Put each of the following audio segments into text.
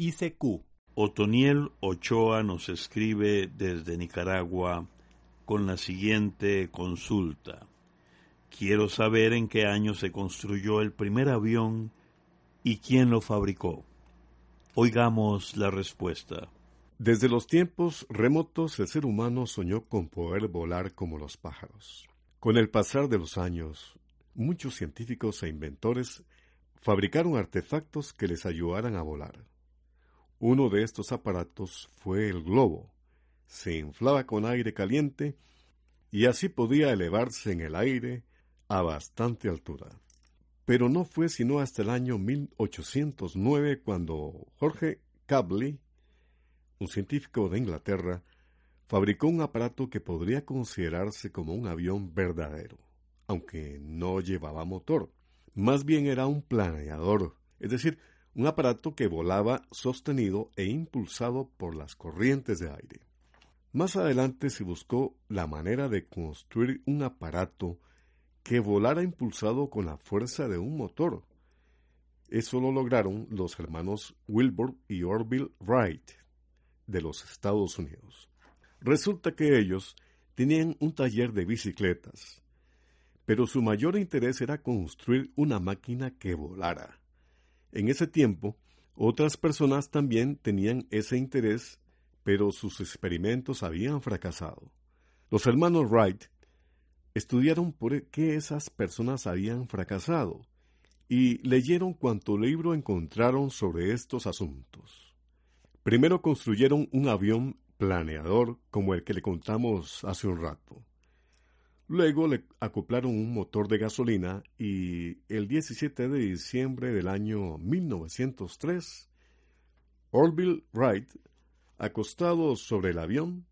ICQ. Otoniel Ochoa nos escribe desde Nicaragua con la siguiente consulta. Quiero saber en qué año se construyó el primer avión y quién lo fabricó. Oigamos la respuesta. Desde los tiempos remotos el ser humano soñó con poder volar como los pájaros. Con el pasar de los años, muchos científicos e inventores fabricaron artefactos que les ayudaran a volar. Uno de estos aparatos fue el globo. Se inflaba con aire caliente y así podía elevarse en el aire a bastante altura. Pero no fue sino hasta el año 1809 cuando Jorge Cabley, un científico de Inglaterra, fabricó un aparato que podría considerarse como un avión verdadero, aunque no llevaba motor. Más bien era un planeador, es decir, un aparato que volaba sostenido e impulsado por las corrientes de aire. Más adelante se buscó la manera de construir un aparato que volara impulsado con la fuerza de un motor. Eso lo lograron los hermanos Wilbur y Orville Wright de los Estados Unidos. Resulta que ellos tenían un taller de bicicletas, pero su mayor interés era construir una máquina que volara. En ese tiempo, otras personas también tenían ese interés, pero sus experimentos habían fracasado. Los hermanos Wright estudiaron por qué esas personas habían fracasado y leyeron cuanto libro encontraron sobre estos asuntos. Primero construyeron un avión planeador como el que le contamos hace un rato. Luego le acoplaron un motor de gasolina y el 17 de diciembre del año 1903, Orville Wright, acostado sobre el avión,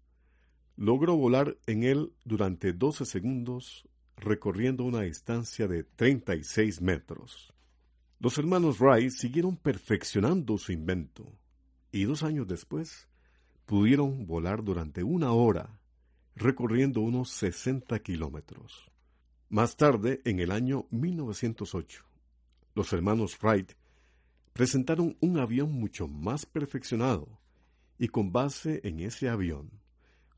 logró volar en él durante 12 segundos, recorriendo una distancia de 36 metros. Los hermanos Wright siguieron perfeccionando su invento y dos años después pudieron volar durante una hora, recorriendo unos 60 kilómetros. Más tarde, en el año 1908, los hermanos Wright presentaron un avión mucho más perfeccionado y con base en ese avión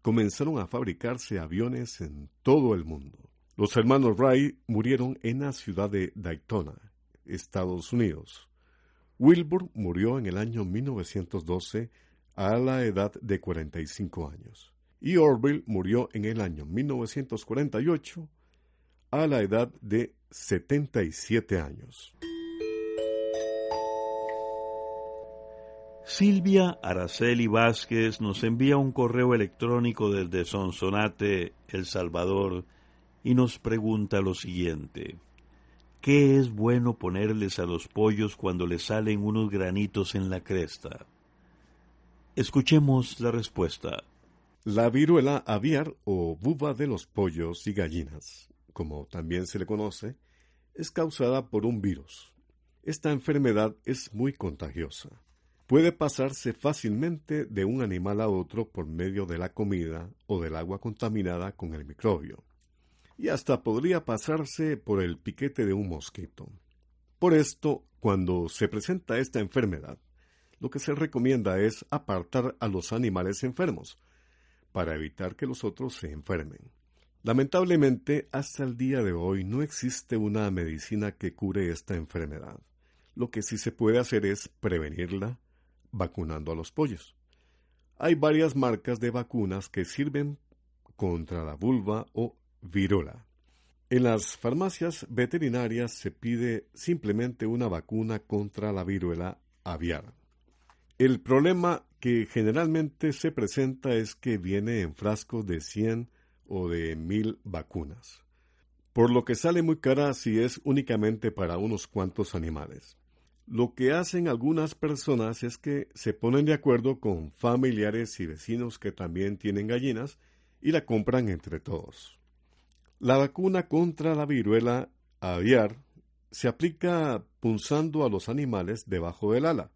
comenzaron a fabricarse aviones en todo el mundo. Los hermanos Wright murieron en la ciudad de Daytona, Estados Unidos. Wilbur murió en el año 1912 a la edad de 45 años y Orville murió en el año 1948 a la edad de 77 años. Silvia Araceli Vázquez nos envía un correo electrónico desde Sonsonate, El Salvador, y nos pregunta lo siguiente. ¿Qué es bueno ponerles a los pollos cuando les salen unos granitos en la cresta? Escuchemos la respuesta. La viruela aviar o buba de los pollos y gallinas, como también se le conoce, es causada por un virus. Esta enfermedad es muy contagiosa. Puede pasarse fácilmente de un animal a otro por medio de la comida o del agua contaminada con el microbio. Y hasta podría pasarse por el piquete de un mosquito. Por esto, cuando se presenta esta enfermedad, lo que se recomienda es apartar a los animales enfermos, para evitar que los otros se enfermen. Lamentablemente, hasta el día de hoy no existe una medicina que cure esta enfermedad. Lo que sí se puede hacer es prevenirla vacunando a los pollos. Hay varias marcas de vacunas que sirven contra la vulva o virola. En las farmacias veterinarias se pide simplemente una vacuna contra la viruela aviar. El problema que generalmente se presenta es que viene en frascos de 100 o de 1000 vacunas, por lo que sale muy cara si es únicamente para unos cuantos animales. Lo que hacen algunas personas es que se ponen de acuerdo con familiares y vecinos que también tienen gallinas y la compran entre todos. La vacuna contra la viruela aviar se aplica punzando a los animales debajo del ala.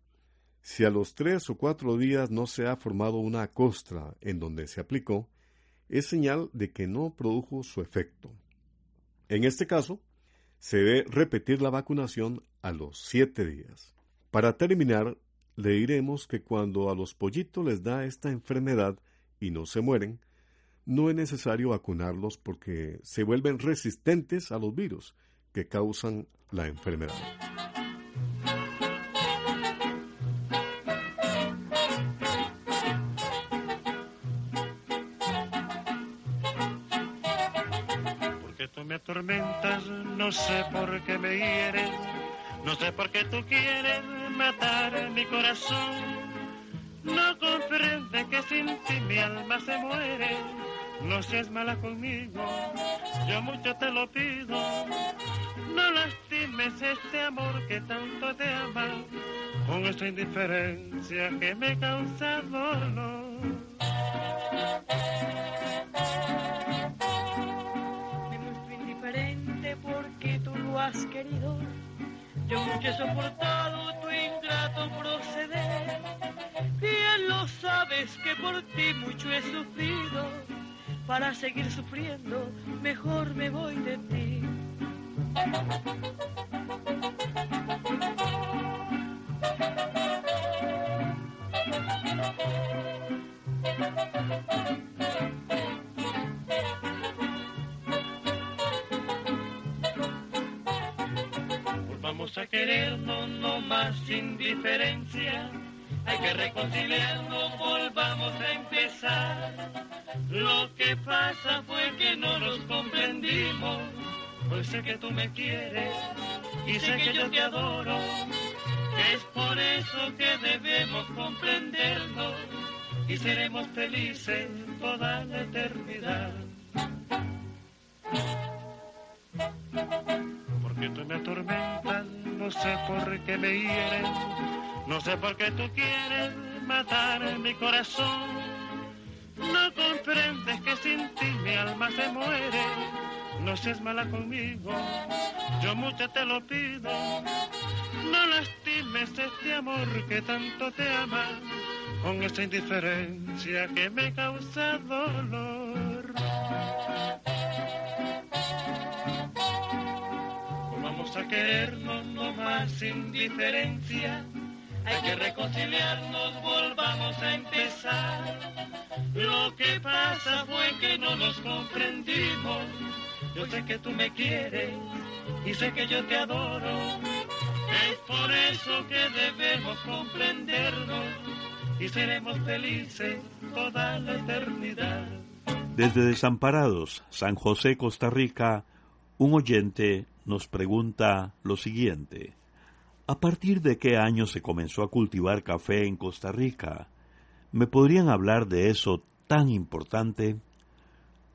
Si a los tres o cuatro días no se ha formado una costra en donde se aplicó, es señal de que no produjo su efecto. En este caso, se debe repetir la vacunación a los siete días. Para terminar, le diremos que cuando a los pollitos les da esta enfermedad y no se mueren, no es necesario vacunarlos porque se vuelven resistentes a los virus que causan la enfermedad. Me atormentas, no sé por qué me hieres, no sé por qué tú quieres matar mi corazón. No comprende que sin ti mi alma se muere, no seas mala conmigo, yo mucho te lo pido. No lastimes este amor que tanto te ama, con esta indiferencia que me causa dolor. Has querido. Yo mucho he soportado tu ingrato proceder. Bien lo sabes que por ti mucho he sufrido. Para seguir sufriendo, mejor me voy de ti. A querernos, no más indiferencia. Hay que reconciliarnos, volvamos a empezar. Lo que pasa fue que no nos comprendimos. Pues sé que tú me quieres y sé que yo te adoro. Es por eso que debemos comprendernos y seremos felices toda la eternidad. Porque tú me atormentas no sé por qué me hieres, no sé por qué tú quieres matar mi corazón. No comprendes que sin ti mi alma se muere, no seas mala conmigo, yo mucho te lo pido. No lastimes este amor que tanto te ama, con esa indiferencia que me causa dolor. A querernos no más sin diferencia. Hay que reconciliarnos, volvamos a empezar. Lo que pasa fue que no nos comprendimos. Yo sé que tú me quieres y sé que yo te adoro. Es por eso que debemos comprendernos y seremos felices toda la eternidad. Desde Desamparados, San José, Costa Rica, un oyente nos pregunta lo siguiente. ¿A partir de qué año se comenzó a cultivar café en Costa Rica? ¿Me podrían hablar de eso tan importante?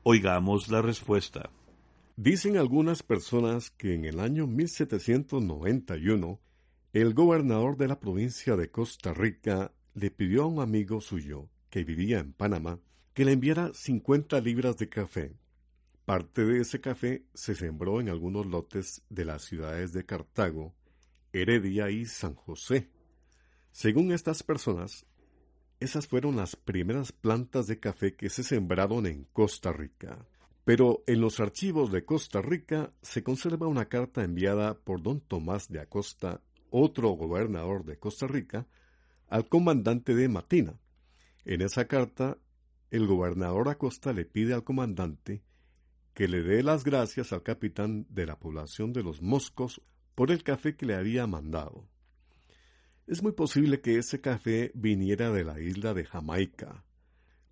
Oigamos la respuesta. Dicen algunas personas que en el año 1791 el gobernador de la provincia de Costa Rica le pidió a un amigo suyo que vivía en Panamá que le enviara 50 libras de café Parte de ese café se sembró en algunos lotes de las ciudades de Cartago, Heredia y San José. Según estas personas, esas fueron las primeras plantas de café que se sembraron en Costa Rica. Pero en los archivos de Costa Rica se conserva una carta enviada por don Tomás de Acosta, otro gobernador de Costa Rica, al comandante de Matina. En esa carta, el gobernador Acosta le pide al comandante que le dé las gracias al capitán de la población de los Moscos por el café que le había mandado. Es muy posible que ese café viniera de la isla de Jamaica,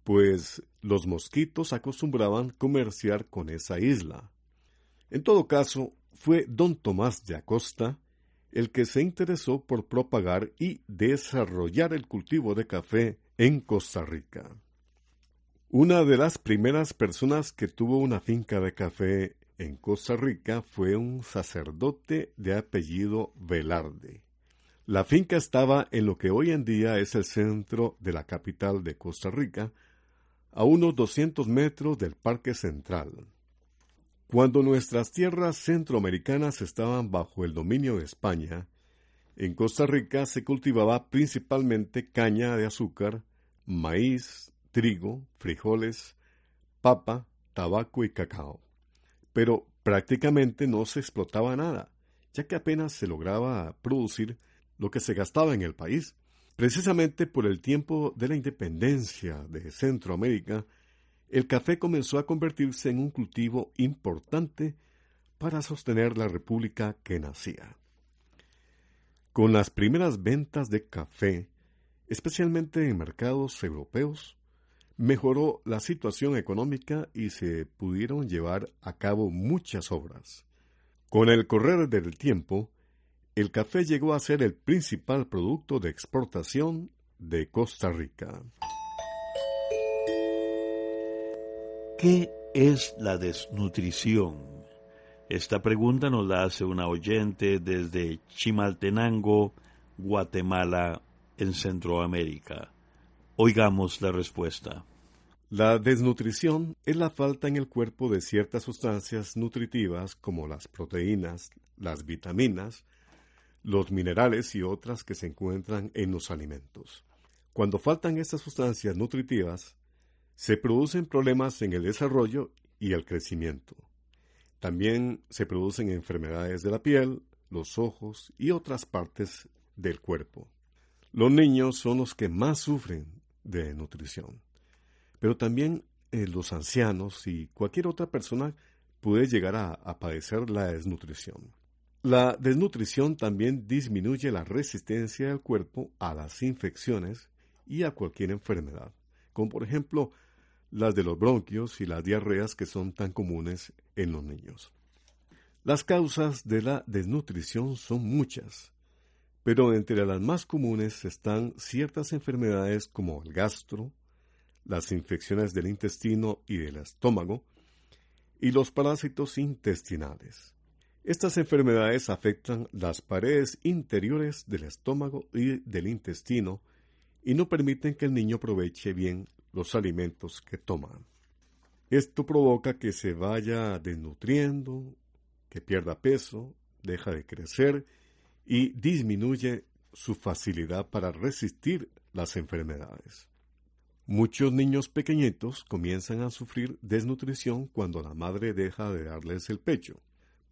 pues los mosquitos acostumbraban comerciar con esa isla. En todo caso, fue don Tomás de Acosta el que se interesó por propagar y desarrollar el cultivo de café en Costa Rica. Una de las primeras personas que tuvo una finca de café en Costa Rica fue un sacerdote de apellido Velarde. La finca estaba en lo que hoy en día es el centro de la capital de Costa Rica, a unos 200 metros del Parque Central. Cuando nuestras tierras centroamericanas estaban bajo el dominio de España, en Costa Rica se cultivaba principalmente caña de azúcar, maíz, trigo, frijoles, papa, tabaco y cacao. Pero prácticamente no se explotaba nada, ya que apenas se lograba producir lo que se gastaba en el país. Precisamente por el tiempo de la independencia de Centroamérica, el café comenzó a convertirse en un cultivo importante para sostener la república que nacía. Con las primeras ventas de café, especialmente en mercados europeos, mejoró la situación económica y se pudieron llevar a cabo muchas obras. Con el correr del tiempo, el café llegó a ser el principal producto de exportación de Costa Rica. ¿Qué es la desnutrición? Esta pregunta nos la hace una oyente desde Chimaltenango, Guatemala, en Centroamérica. Oigamos la respuesta. La desnutrición es la falta en el cuerpo de ciertas sustancias nutritivas como las proteínas, las vitaminas, los minerales y otras que se encuentran en los alimentos. Cuando faltan estas sustancias nutritivas, se producen problemas en el desarrollo y el crecimiento. También se producen enfermedades de la piel, los ojos y otras partes del cuerpo. Los niños son los que más sufren de nutrición, pero también eh, los ancianos y cualquier otra persona puede llegar a, a padecer la desnutrición. La desnutrición también disminuye la resistencia del cuerpo a las infecciones y a cualquier enfermedad, como por ejemplo las de los bronquios y las diarreas que son tan comunes en los niños. Las causas de la desnutrición son muchas, pero entre las más comunes están ciertas enfermedades como el gastro, las infecciones del intestino y del estómago, y los parásitos intestinales. Estas enfermedades afectan las paredes interiores del estómago y del intestino y no permiten que el niño aproveche bien los alimentos que toman. Esto provoca que se vaya desnutriendo, que pierda peso, deja de crecer y disminuye su facilidad para resistir las enfermedades. Muchos niños pequeñitos comienzan a sufrir desnutrición cuando la madre deja de darles el pecho,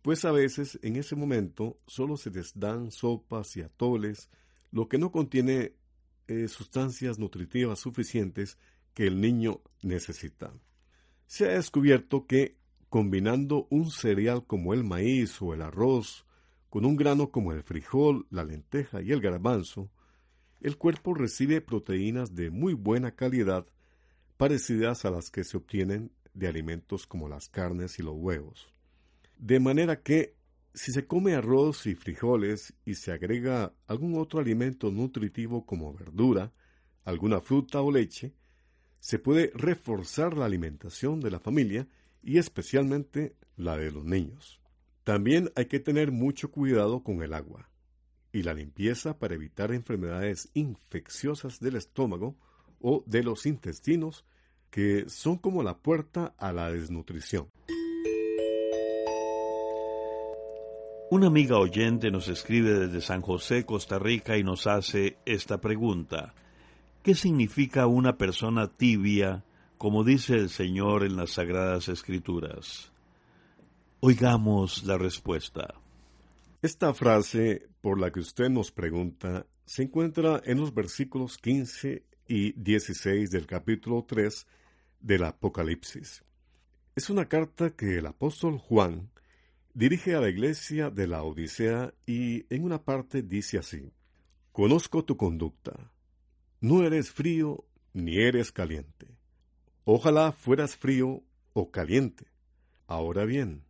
pues a veces en ese momento solo se les dan sopas y atoles, lo que no contiene eh, sustancias nutritivas suficientes que el niño necesita. Se ha descubierto que combinando un cereal como el maíz o el arroz con un grano como el frijol, la lenteja y el garbanzo, el cuerpo recibe proteínas de muy buena calidad parecidas a las que se obtienen de alimentos como las carnes y los huevos. De manera que si se come arroz y frijoles y se agrega algún otro alimento nutritivo como verdura, alguna fruta o leche, se puede reforzar la alimentación de la familia y especialmente la de los niños. También hay que tener mucho cuidado con el agua y la limpieza para evitar enfermedades infecciosas del estómago o de los intestinos que son como la puerta a la desnutrición. Una amiga oyente nos escribe desde San José, Costa Rica, y nos hace esta pregunta. ¿Qué significa una persona tibia, como dice el Señor en las Sagradas Escrituras? Oigamos la respuesta. Esta frase por la que usted nos pregunta se encuentra en los versículos 15 y 16 del capítulo 3 del Apocalipsis. Es una carta que el apóstol Juan dirige a la iglesia de la Odisea y en una parte dice así, Conozco tu conducta. No eres frío ni eres caliente. Ojalá fueras frío o caliente. Ahora bien,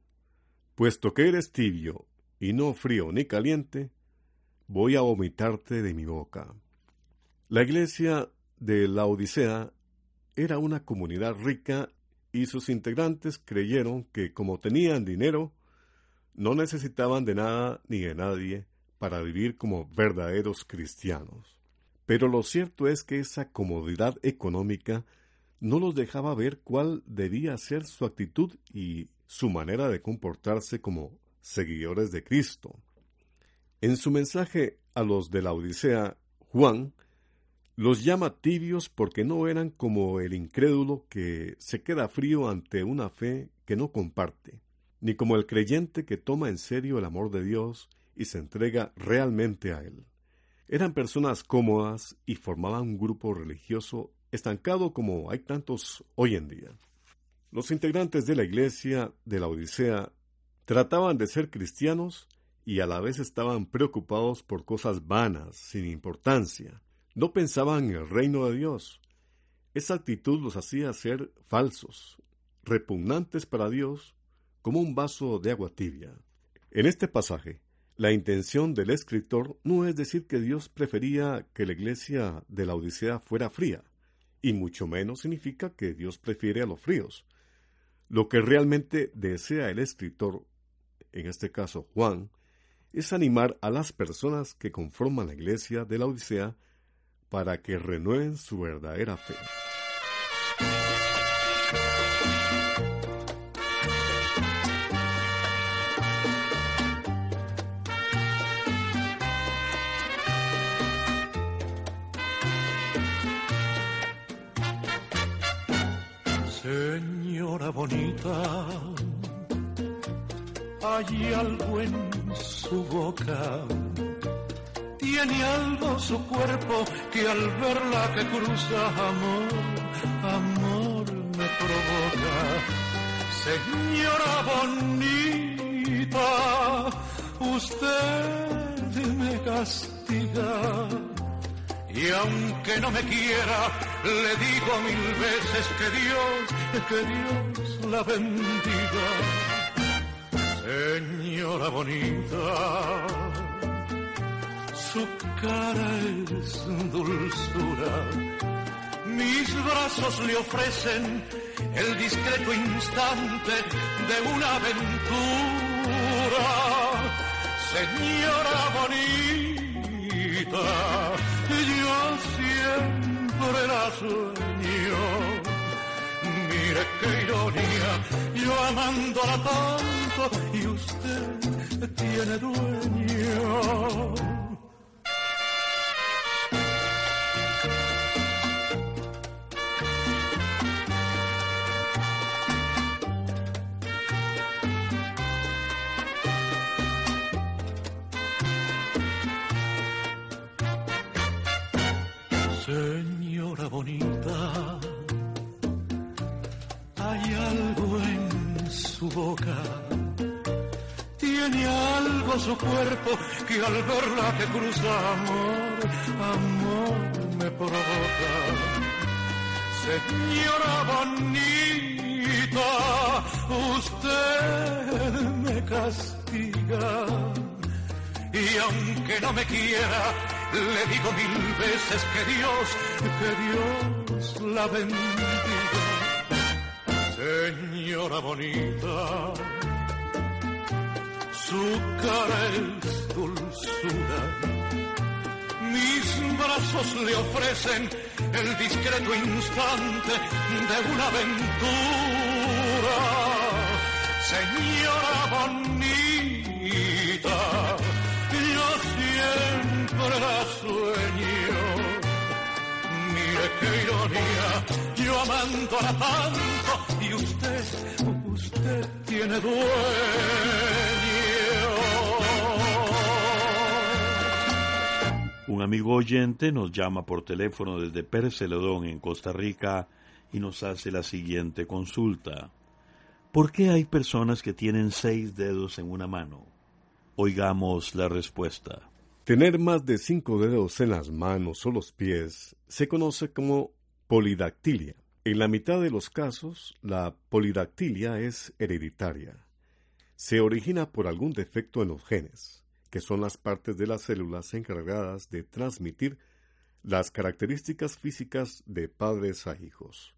puesto que eres tibio y no frío ni caliente, voy a vomitarte de mi boca. La iglesia de la Odisea era una comunidad rica y sus integrantes creyeron que como tenían dinero, no necesitaban de nada ni de nadie para vivir como verdaderos cristianos. Pero lo cierto es que esa comodidad económica no los dejaba ver cuál debía ser su actitud y su manera de comportarse como seguidores de Cristo. En su mensaje a los de la Odisea, Juan los llama tibios porque no eran como el incrédulo que se queda frío ante una fe que no comparte, ni como el creyente que toma en serio el amor de Dios y se entrega realmente a Él. Eran personas cómodas y formaban un grupo religioso estancado como hay tantos hoy en día. Los integrantes de la iglesia de la Odisea trataban de ser cristianos y a la vez estaban preocupados por cosas vanas, sin importancia, no pensaban en el reino de Dios. Esa actitud los hacía ser falsos, repugnantes para Dios, como un vaso de agua tibia. En este pasaje, la intención del escritor no es decir que Dios prefería que la iglesia de la Odisea fuera fría, y mucho menos significa que Dios prefiere a los fríos. Lo que realmente desea el escritor, en este caso Juan, es animar a las personas que conforman la iglesia de la Odisea para que renueven su verdadera fe. Bonita, hay algo en su boca tiene algo su cuerpo que al verla que cruza amor, amor me provoca. Señora bonita, usted me castiga. Y aunque no me quiera, le digo mil veces que Dios, que Dios la bendiga. Señora bonita, su cara es dulzura. Mis brazos le ofrecen el discreto instante de una aventura. Señora bonita, yo siempre la sueño. Mire qué ironía, amándola tanto y usted tiene dueño. Tiene algo su cuerpo que al verla que cruza amor, amor me provoca. Señora bonita, usted me castiga y aunque no me quiera, le digo mil veces que Dios, que Dios la bendiga. Señora bonita, su cara es dulzura. Mis brazos le ofrecen el discreto instante de una aventura. Señora bonita, yo siempre la sueño. Mire qué ironía, yo amándola tanto y usted, usted tiene dueño. Un amigo oyente nos llama por teléfono desde Pérez Celedón, en Costa Rica, y nos hace la siguiente consulta. ¿Por qué hay personas que tienen seis dedos en una mano? Oigamos la respuesta. Tener más de cinco dedos en las manos o los pies se conoce como polidactilia. En la mitad de los casos, la polidactilia es hereditaria. Se origina por algún defecto en los genes, que son las partes de las células encargadas de transmitir las características físicas de padres a hijos.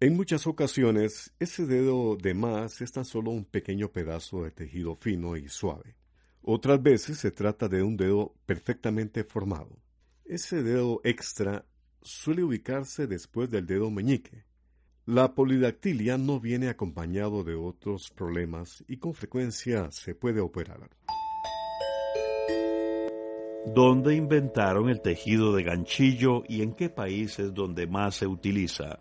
En muchas ocasiones, ese dedo de más es tan solo un pequeño pedazo de tejido fino y suave. Otras veces se trata de un dedo perfectamente formado. Ese dedo extra suele ubicarse después del dedo meñique. La polidactilia no viene acompañado de otros problemas y con frecuencia se puede operar. ¿Dónde inventaron el tejido de ganchillo y en qué país es donde más se utiliza?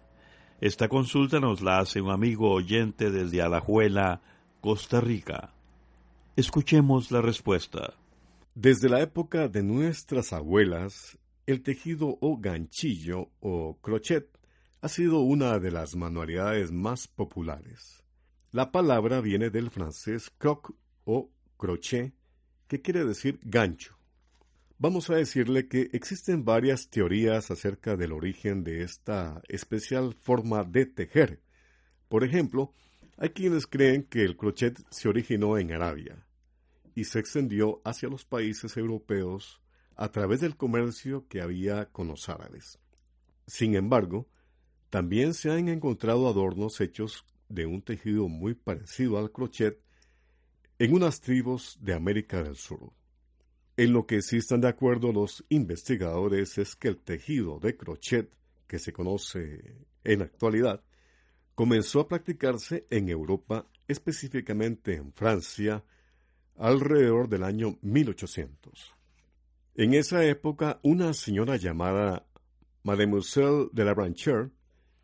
Esta consulta nos la hace un amigo oyente desde Alajuela, Costa Rica. Escuchemos la respuesta. Desde la época de nuestras abuelas, el tejido o ganchillo o crochet ha sido una de las manualidades más populares. La palabra viene del francés croc o crochet, que quiere decir gancho. Vamos a decirle que existen varias teorías acerca del origen de esta especial forma de tejer. Por ejemplo, hay quienes creen que el crochet se originó en Arabia y se extendió hacia los países europeos a través del comercio que había con los árabes. Sin embargo, también se han encontrado adornos hechos de un tejido muy parecido al crochet en unas tribus de América del Sur. En lo que sí están de acuerdo los investigadores es que el tejido de crochet que se conoce en la actualidad comenzó a practicarse en Europa, específicamente en Francia, alrededor del año 1800. En esa época, una señora llamada Mademoiselle de la Brancher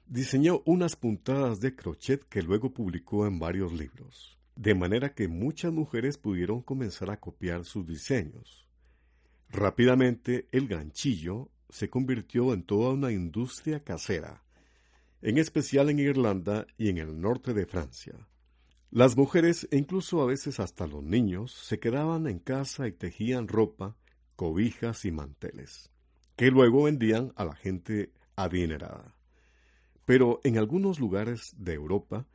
diseñó unas puntadas de crochet que luego publicó en varios libros, de manera que muchas mujeres pudieron comenzar a copiar sus diseños. Rápidamente, el ganchillo se convirtió en toda una industria casera, en especial en Irlanda y en el norte de Francia. Las mujeres, e incluso a veces hasta los niños, se quedaban en casa y tejían ropa, cobijas y manteles, que luego vendían a la gente adinerada. Pero en algunos lugares de Europa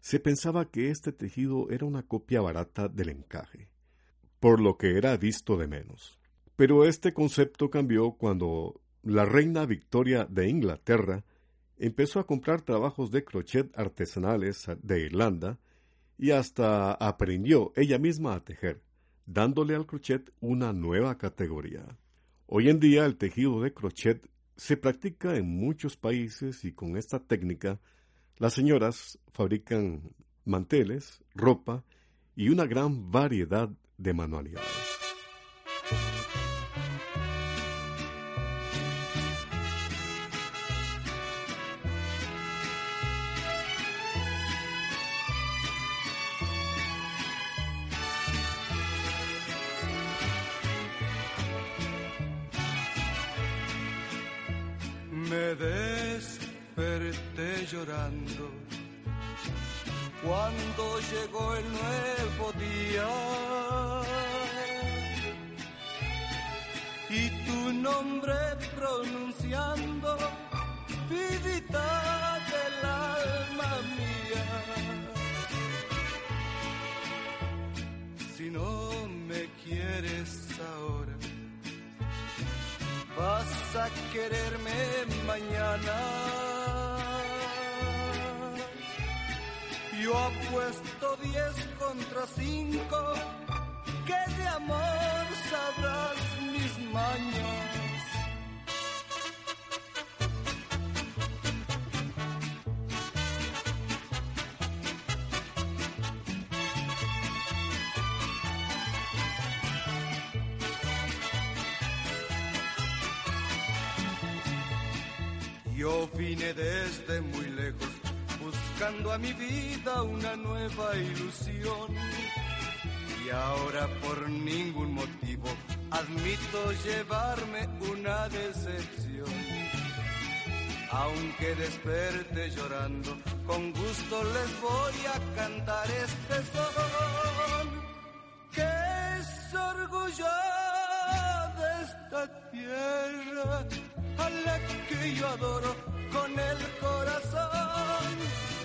se pensaba que este tejido era una copia barata del encaje, por lo que era visto de menos. Pero este concepto cambió cuando la reina Victoria de Inglaterra empezó a comprar trabajos de crochet artesanales de Irlanda y hasta aprendió ella misma a tejer, dándole al crochet una nueva categoría. Hoy en día el tejido de crochet se practica en muchos países y con esta técnica las señoras fabrican manteles, ropa y una gran variedad de manualidades. Desperté llorando cuando llegó el nuevo día y tu nombre pronunciando, vidita del alma mía. Si no me quieres ahora vas a quererme mañana. Yo apuesto diez contra cinco, que de amor sabrás mis mañas. Yo vine desde muy lejos buscando a mi vida una nueva ilusión. Y ahora por ningún motivo admito llevarme una decepción. Aunque desperte llorando, con gusto les voy a cantar este son que es orgullo esta tierra, a la que yo adoro con el corazón.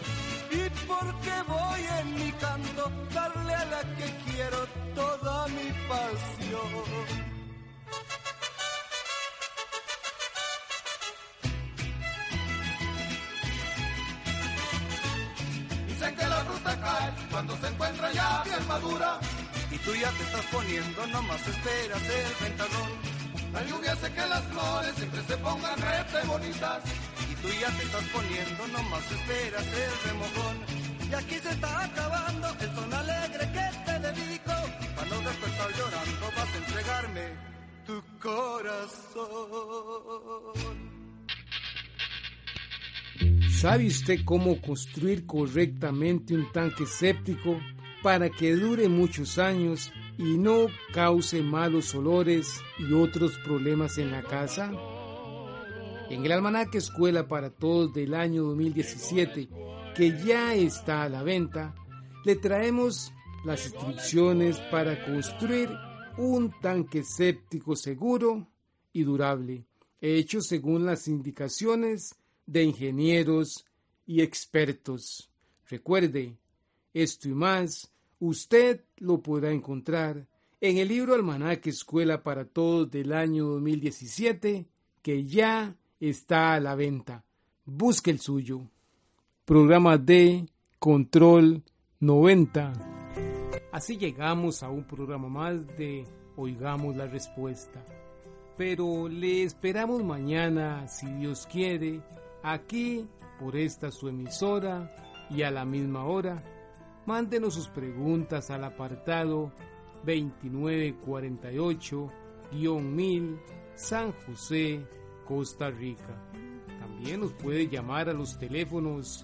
Porque voy en mi canto darle a la que quiero toda mi pasión. Dicen que la fruta cae cuando se encuentra ya bien madura. Y tú ya te estás poniendo, nomás esperas el ventadón. La lluvia hace que las flores siempre se pongan rete bonitas. Y tú ya te estás poniendo, nomás esperas el remojón. Y aquí se está acabando el son alegre que te dedico. Para no después estar llorando, vas a entregarme tu corazón. ¿Sabe usted cómo construir correctamente un tanque séptico para que dure muchos años y no cause malos olores y otros problemas en la casa? En el almanaque Escuela para Todos del año 2017, que ya está a la venta, le traemos las instrucciones para construir un tanque séptico seguro y durable, hecho según las indicaciones de ingenieros y expertos. Recuerde, esto y más, usted lo podrá encontrar en el libro Almanaque Escuela para Todos del año 2017, que ya está a la venta. Busque el suyo. Programa de Control 90. Así llegamos a un programa más de Oigamos la Respuesta. Pero le esperamos mañana, si Dios quiere, aquí por esta su emisora y a la misma hora. Mándenos sus preguntas al apartado 2948-1000 San José, Costa Rica. También nos puede llamar a los teléfonos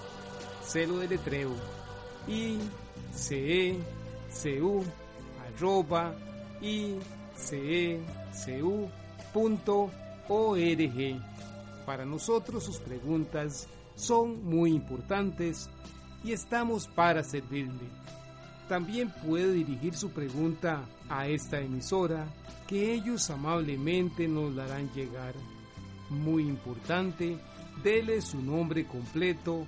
isq arroba isq.org. Celo de letreo icecu arroba icecu.org. Para nosotros sus preguntas son muy importantes y estamos para servirle. También puede dirigir su pregunta a esta emisora que ellos amablemente nos la harán llegar. Muy importante, dele su nombre completo,